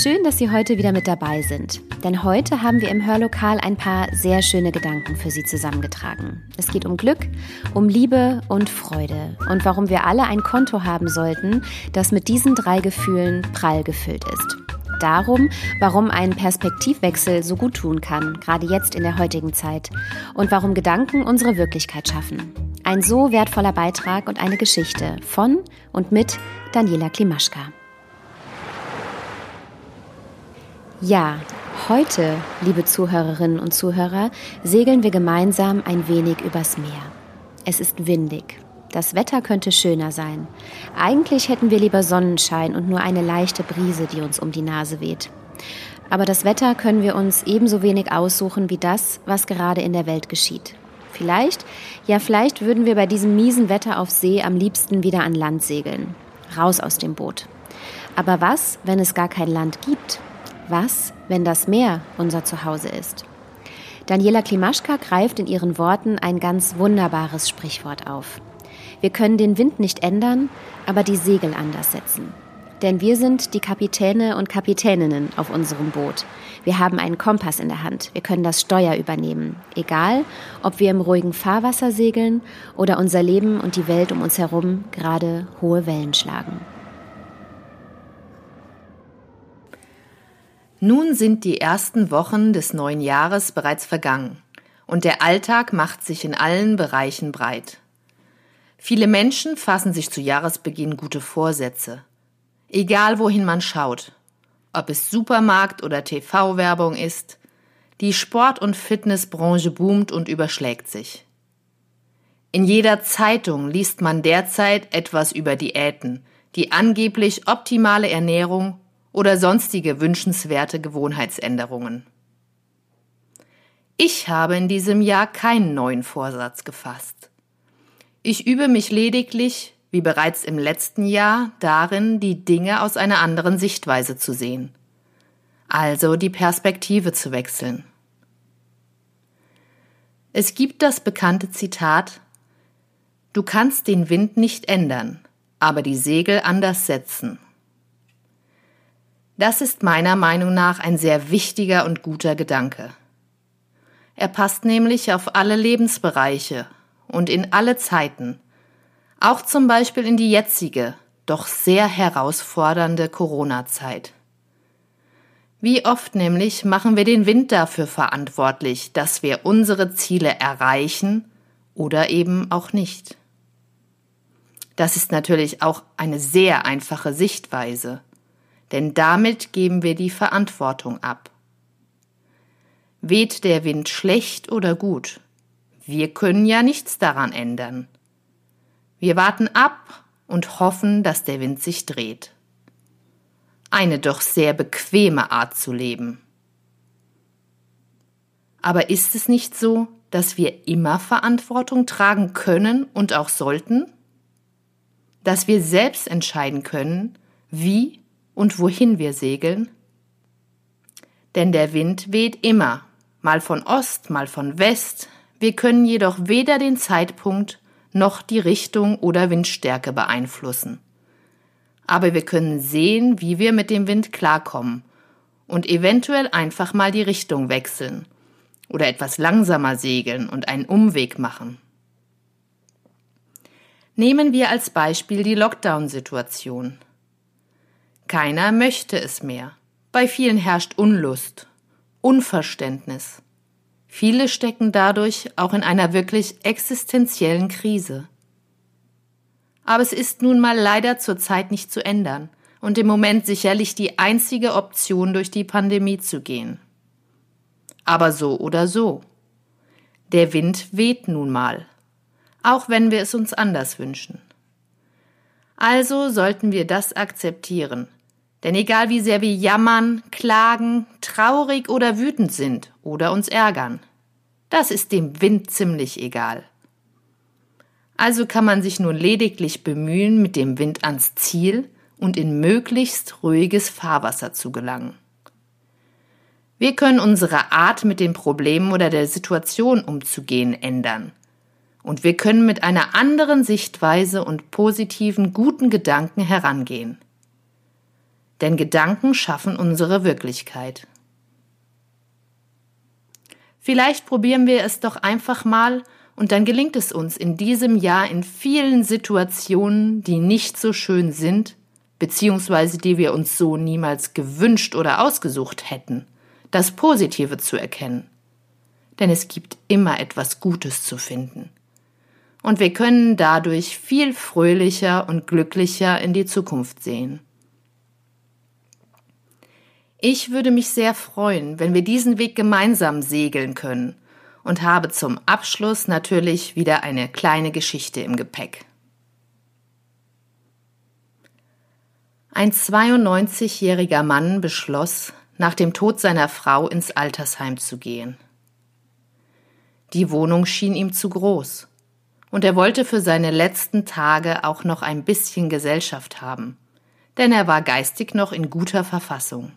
Schön, dass Sie heute wieder mit dabei sind, denn heute haben wir im Hörlokal ein paar sehr schöne Gedanken für Sie zusammengetragen. Es geht um Glück, um Liebe und Freude und warum wir alle ein Konto haben sollten, das mit diesen drei Gefühlen prall gefüllt ist. Darum, warum ein Perspektivwechsel so gut tun kann, gerade jetzt in der heutigen Zeit, und warum Gedanken unsere Wirklichkeit schaffen. Ein so wertvoller Beitrag und eine Geschichte von und mit Daniela Klimaschka. Ja, heute, liebe Zuhörerinnen und Zuhörer, segeln wir gemeinsam ein wenig übers Meer. Es ist windig. Das Wetter könnte schöner sein. Eigentlich hätten wir lieber Sonnenschein und nur eine leichte Brise, die uns um die Nase weht. Aber das Wetter können wir uns ebenso wenig aussuchen wie das, was gerade in der Welt geschieht. Vielleicht, ja vielleicht würden wir bei diesem miesen Wetter auf See am liebsten wieder an Land segeln. Raus aus dem Boot. Aber was, wenn es gar kein Land gibt? Was, wenn das Meer unser Zuhause ist? Daniela Klimaschka greift in ihren Worten ein ganz wunderbares Sprichwort auf. Wir können den Wind nicht ändern, aber die Segel anders setzen. Denn wir sind die Kapitäne und Kapitäninnen auf unserem Boot. Wir haben einen Kompass in der Hand. Wir können das Steuer übernehmen. Egal, ob wir im ruhigen Fahrwasser segeln oder unser Leben und die Welt um uns herum gerade hohe Wellen schlagen. Nun sind die ersten Wochen des neuen Jahres bereits vergangen und der Alltag macht sich in allen Bereichen breit. Viele Menschen fassen sich zu Jahresbeginn gute Vorsätze. Egal wohin man schaut, ob es Supermarkt oder TV-Werbung ist, die Sport- und Fitnessbranche boomt und überschlägt sich. In jeder Zeitung liest man derzeit etwas über Diäten, die angeblich optimale Ernährung oder sonstige wünschenswerte Gewohnheitsänderungen. Ich habe in diesem Jahr keinen neuen Vorsatz gefasst. Ich übe mich lediglich, wie bereits im letzten Jahr, darin, die Dinge aus einer anderen Sichtweise zu sehen. Also die Perspektive zu wechseln. Es gibt das bekannte Zitat Du kannst den Wind nicht ändern, aber die Segel anders setzen. Das ist meiner Meinung nach ein sehr wichtiger und guter Gedanke. Er passt nämlich auf alle Lebensbereiche und in alle Zeiten, auch zum Beispiel in die jetzige, doch sehr herausfordernde Corona-Zeit. Wie oft nämlich machen wir den Wind dafür verantwortlich, dass wir unsere Ziele erreichen oder eben auch nicht. Das ist natürlich auch eine sehr einfache Sichtweise denn damit geben wir die Verantwortung ab. Weht der Wind schlecht oder gut? Wir können ja nichts daran ändern. Wir warten ab und hoffen, dass der Wind sich dreht. Eine doch sehr bequeme Art zu leben. Aber ist es nicht so, dass wir immer Verantwortung tragen können und auch sollten? Dass wir selbst entscheiden können, wie und wohin wir segeln? Denn der Wind weht immer, mal von Ost, mal von West, wir können jedoch weder den Zeitpunkt noch die Richtung oder Windstärke beeinflussen. Aber wir können sehen, wie wir mit dem Wind klarkommen und eventuell einfach mal die Richtung wechseln oder etwas langsamer segeln und einen Umweg machen. Nehmen wir als Beispiel die Lockdown-Situation. Keiner möchte es mehr. Bei vielen herrscht Unlust, Unverständnis. Viele stecken dadurch auch in einer wirklich existenziellen Krise. Aber es ist nun mal leider zurzeit nicht zu ändern und im Moment sicherlich die einzige Option, durch die Pandemie zu gehen. Aber so oder so. Der Wind weht nun mal, auch wenn wir es uns anders wünschen. Also sollten wir das akzeptieren, denn egal wie sehr wir jammern, klagen, traurig oder wütend sind oder uns ärgern, das ist dem Wind ziemlich egal. Also kann man sich nun lediglich bemühen, mit dem Wind ans Ziel und in möglichst ruhiges Fahrwasser zu gelangen. Wir können unsere Art, mit den Problemen oder der Situation umzugehen, ändern. Und wir können mit einer anderen Sichtweise und positiven, guten Gedanken herangehen. Denn Gedanken schaffen unsere Wirklichkeit. Vielleicht probieren wir es doch einfach mal und dann gelingt es uns in diesem Jahr in vielen Situationen, die nicht so schön sind, beziehungsweise die wir uns so niemals gewünscht oder ausgesucht hätten, das Positive zu erkennen. Denn es gibt immer etwas Gutes zu finden. Und wir können dadurch viel fröhlicher und glücklicher in die Zukunft sehen. Ich würde mich sehr freuen, wenn wir diesen Weg gemeinsam segeln können und habe zum Abschluss natürlich wieder eine kleine Geschichte im Gepäck. Ein 92-jähriger Mann beschloss, nach dem Tod seiner Frau ins Altersheim zu gehen. Die Wohnung schien ihm zu groß, und er wollte für seine letzten Tage auch noch ein bisschen Gesellschaft haben, denn er war geistig noch in guter Verfassung.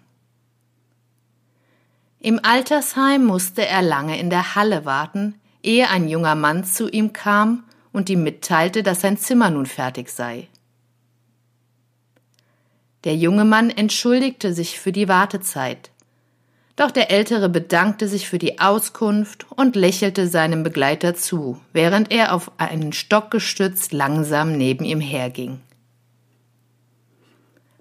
Im Altersheim musste er lange in der Halle warten, ehe ein junger Mann zu ihm kam und ihm mitteilte, dass sein Zimmer nun fertig sei. Der junge Mann entschuldigte sich für die Wartezeit, doch der Ältere bedankte sich für die Auskunft und lächelte seinem Begleiter zu, während er auf einen Stock gestützt langsam neben ihm herging.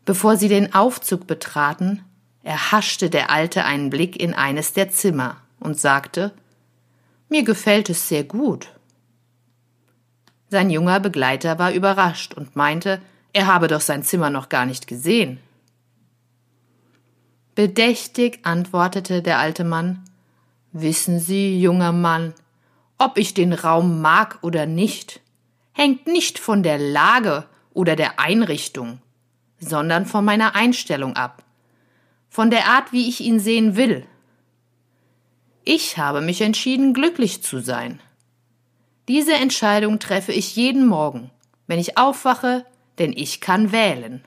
Bevor sie den Aufzug betraten, erhaschte der Alte einen Blick in eines der Zimmer und sagte Mir gefällt es sehr gut. Sein junger Begleiter war überrascht und meinte, er habe doch sein Zimmer noch gar nicht gesehen. Bedächtig antwortete der alte Mann Wissen Sie, junger Mann, ob ich den Raum mag oder nicht, hängt nicht von der Lage oder der Einrichtung, sondern von meiner Einstellung ab von der Art, wie ich ihn sehen will. Ich habe mich entschieden, glücklich zu sein. Diese Entscheidung treffe ich jeden Morgen, wenn ich aufwache, denn ich kann wählen.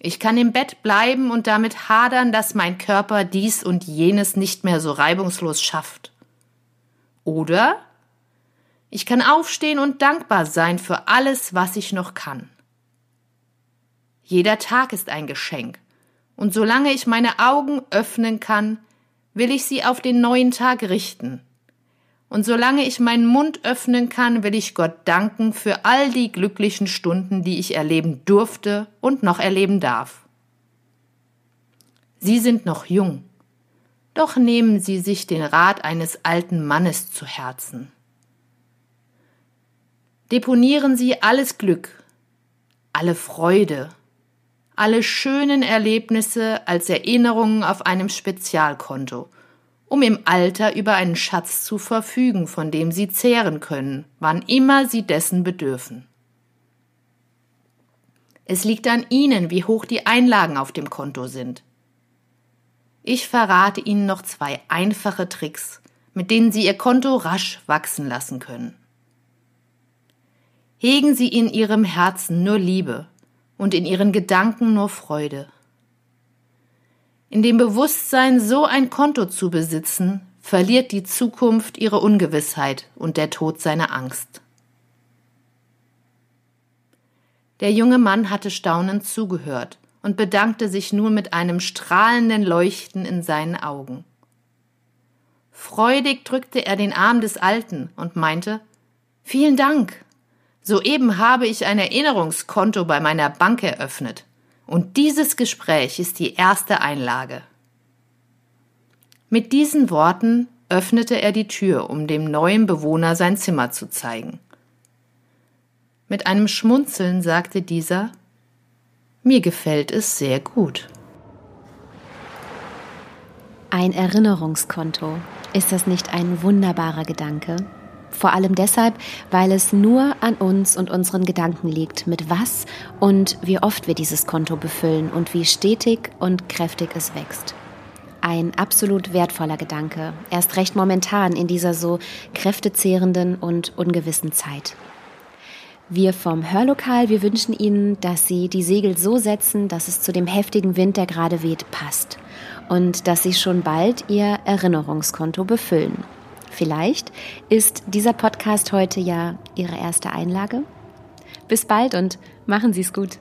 Ich kann im Bett bleiben und damit hadern, dass mein Körper dies und jenes nicht mehr so reibungslos schafft. Oder ich kann aufstehen und dankbar sein für alles, was ich noch kann. Jeder Tag ist ein Geschenk und solange ich meine Augen öffnen kann, will ich sie auf den neuen Tag richten. Und solange ich meinen Mund öffnen kann, will ich Gott danken für all die glücklichen Stunden, die ich erleben durfte und noch erleben darf. Sie sind noch jung, doch nehmen Sie sich den Rat eines alten Mannes zu Herzen. Deponieren Sie alles Glück, alle Freude, alle schönen Erlebnisse als Erinnerungen auf einem Spezialkonto, um im Alter über einen Schatz zu verfügen, von dem sie zehren können, wann immer sie dessen bedürfen. Es liegt an Ihnen, wie hoch die Einlagen auf dem Konto sind. Ich verrate Ihnen noch zwei einfache Tricks, mit denen Sie Ihr Konto rasch wachsen lassen können. Hegen Sie in Ihrem Herzen nur Liebe, und in ihren Gedanken nur Freude. In dem Bewusstsein, so ein Konto zu besitzen, verliert die Zukunft ihre Ungewissheit und der Tod seine Angst. Der junge Mann hatte staunend zugehört und bedankte sich nun mit einem strahlenden Leuchten in seinen Augen. Freudig drückte er den Arm des Alten und meinte Vielen Dank. Soeben habe ich ein Erinnerungskonto bei meiner Bank eröffnet. Und dieses Gespräch ist die erste Einlage. Mit diesen Worten öffnete er die Tür, um dem neuen Bewohner sein Zimmer zu zeigen. Mit einem Schmunzeln sagte dieser Mir gefällt es sehr gut. Ein Erinnerungskonto. Ist das nicht ein wunderbarer Gedanke? Vor allem deshalb, weil es nur an uns und unseren Gedanken liegt, mit was und wie oft wir dieses Konto befüllen und wie stetig und kräftig es wächst. Ein absolut wertvoller Gedanke, erst recht momentan in dieser so kräftezehrenden und ungewissen Zeit. Wir vom Hörlokal, wir wünschen Ihnen, dass Sie die Segel so setzen, dass es zu dem heftigen Wind, der gerade weht, passt. Und dass Sie schon bald Ihr Erinnerungskonto befüllen. Vielleicht ist dieser Podcast heute ja Ihre erste Einlage. Bis bald und machen Sie es gut.